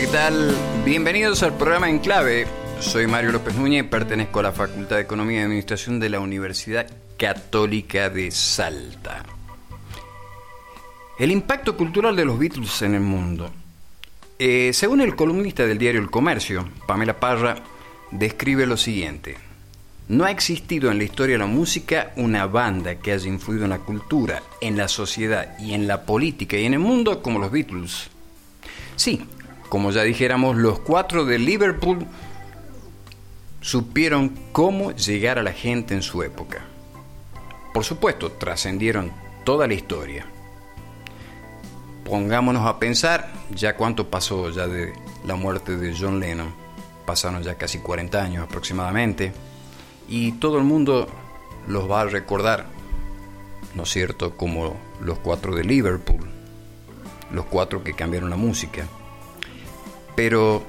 ¿qué tal? Bienvenidos al programa En Clave. Soy Mario López Núñez, pertenezco a la Facultad de Economía y Administración de la Universidad Católica de Salta. El impacto cultural de los Beatles en el mundo. Eh, según el columnista del diario El Comercio, Pamela Parra, describe lo siguiente. No ha existido en la historia de la música una banda que haya influido en la cultura, en la sociedad y en la política y en el mundo como los Beatles. Sí, como ya dijéramos, los cuatro de Liverpool supieron cómo llegar a la gente en su época. Por supuesto, trascendieron toda la historia. Pongámonos a pensar ya cuánto pasó ya de la muerte de John Lennon. Pasaron ya casi 40 años aproximadamente y todo el mundo los va a recordar, ¿no es cierto?, como los cuatro de Liverpool, los cuatro que cambiaron la música. Pero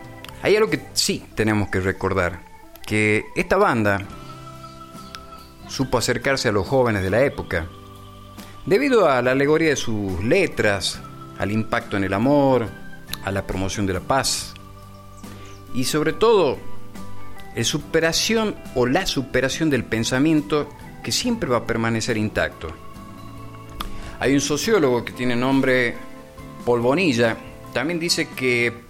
hay algo que sí tenemos que recordar, que esta banda supo acercarse a los jóvenes de la época, debido a la alegoría de sus letras, al impacto en el amor, a la promoción de la paz y sobre todo la superación o la superación del pensamiento que siempre va a permanecer intacto. Hay un sociólogo que tiene nombre Paul Bonilla, también dice que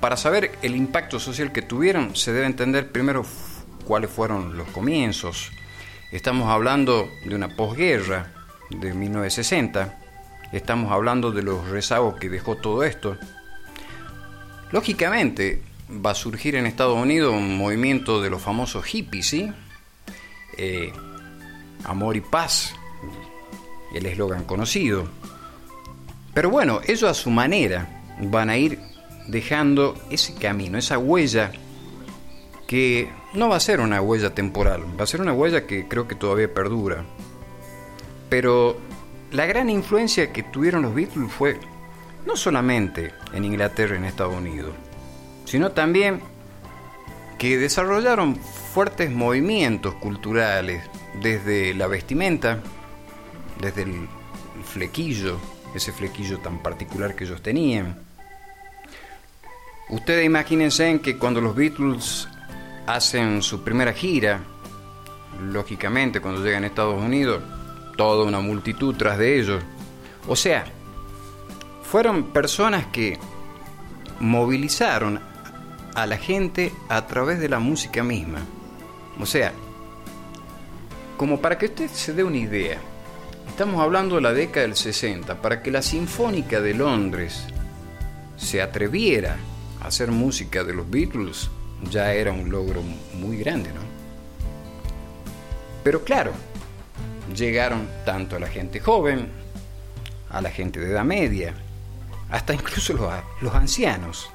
para saber el impacto social que tuvieron se debe entender primero cuáles fueron los comienzos. Estamos hablando de una posguerra de 1960, estamos hablando de los rezagos que dejó todo esto. Lógicamente, va a surgir en Estados Unidos un movimiento de los famosos hippies, ¿sí? Eh, amor y paz, el eslogan conocido. Pero bueno, ellos a su manera van a ir dejando ese camino, esa huella que no va a ser una huella temporal, va a ser una huella que creo que todavía perdura. Pero la gran influencia que tuvieron los Beatles fue no solamente en Inglaterra y en Estados Unidos, sino también que desarrollaron fuertes movimientos culturales desde la vestimenta, desde el flequillo, ese flequillo tan particular que ellos tenían. Ustedes imagínense en que cuando los Beatles hacen su primera gira, lógicamente cuando llegan a Estados Unidos, toda una multitud tras de ellos. O sea, fueron personas que movilizaron a la gente a través de la música misma. O sea, como para que usted se dé una idea, estamos hablando de la década del 60, para que la Sinfónica de Londres se atreviera hacer música de los Beatles, ya era un logro muy grande, ¿no? Pero claro, llegaron tanto a la gente joven, a la gente de edad media, hasta incluso los, los ancianos.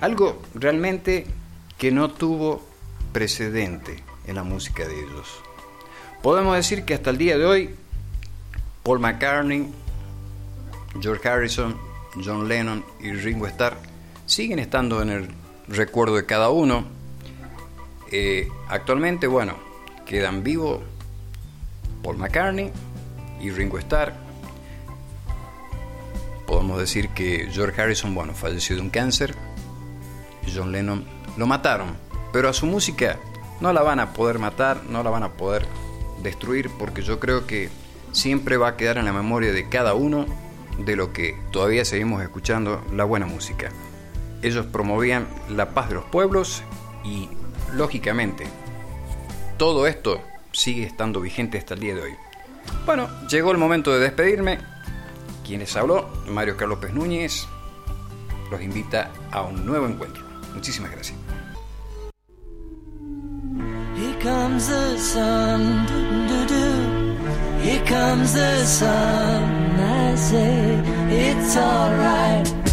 Algo realmente que no tuvo precedente en la música de ellos. Podemos decir que hasta el día de hoy, Paul McCartney, George Harrison, John Lennon y Ringo Starr siguen estando en el recuerdo de cada uno. Eh, actualmente, bueno, quedan vivos Paul McCartney y Ringo Starr. Podemos decir que George Harrison, bueno, falleció de un cáncer John Lennon lo mataron, pero a su música no la van a poder matar, no la van a poder destruir, porque yo creo que siempre va a quedar en la memoria de cada uno de lo que todavía seguimos escuchando la buena música. Ellos promovían la paz de los pueblos y, lógicamente, todo esto sigue estando vigente hasta el día de hoy. Bueno, llegó el momento de despedirme. Quien les habló, Mario Carlos Núñez, los invita a un nuevo encuentro. Muchísimas gracias. Here.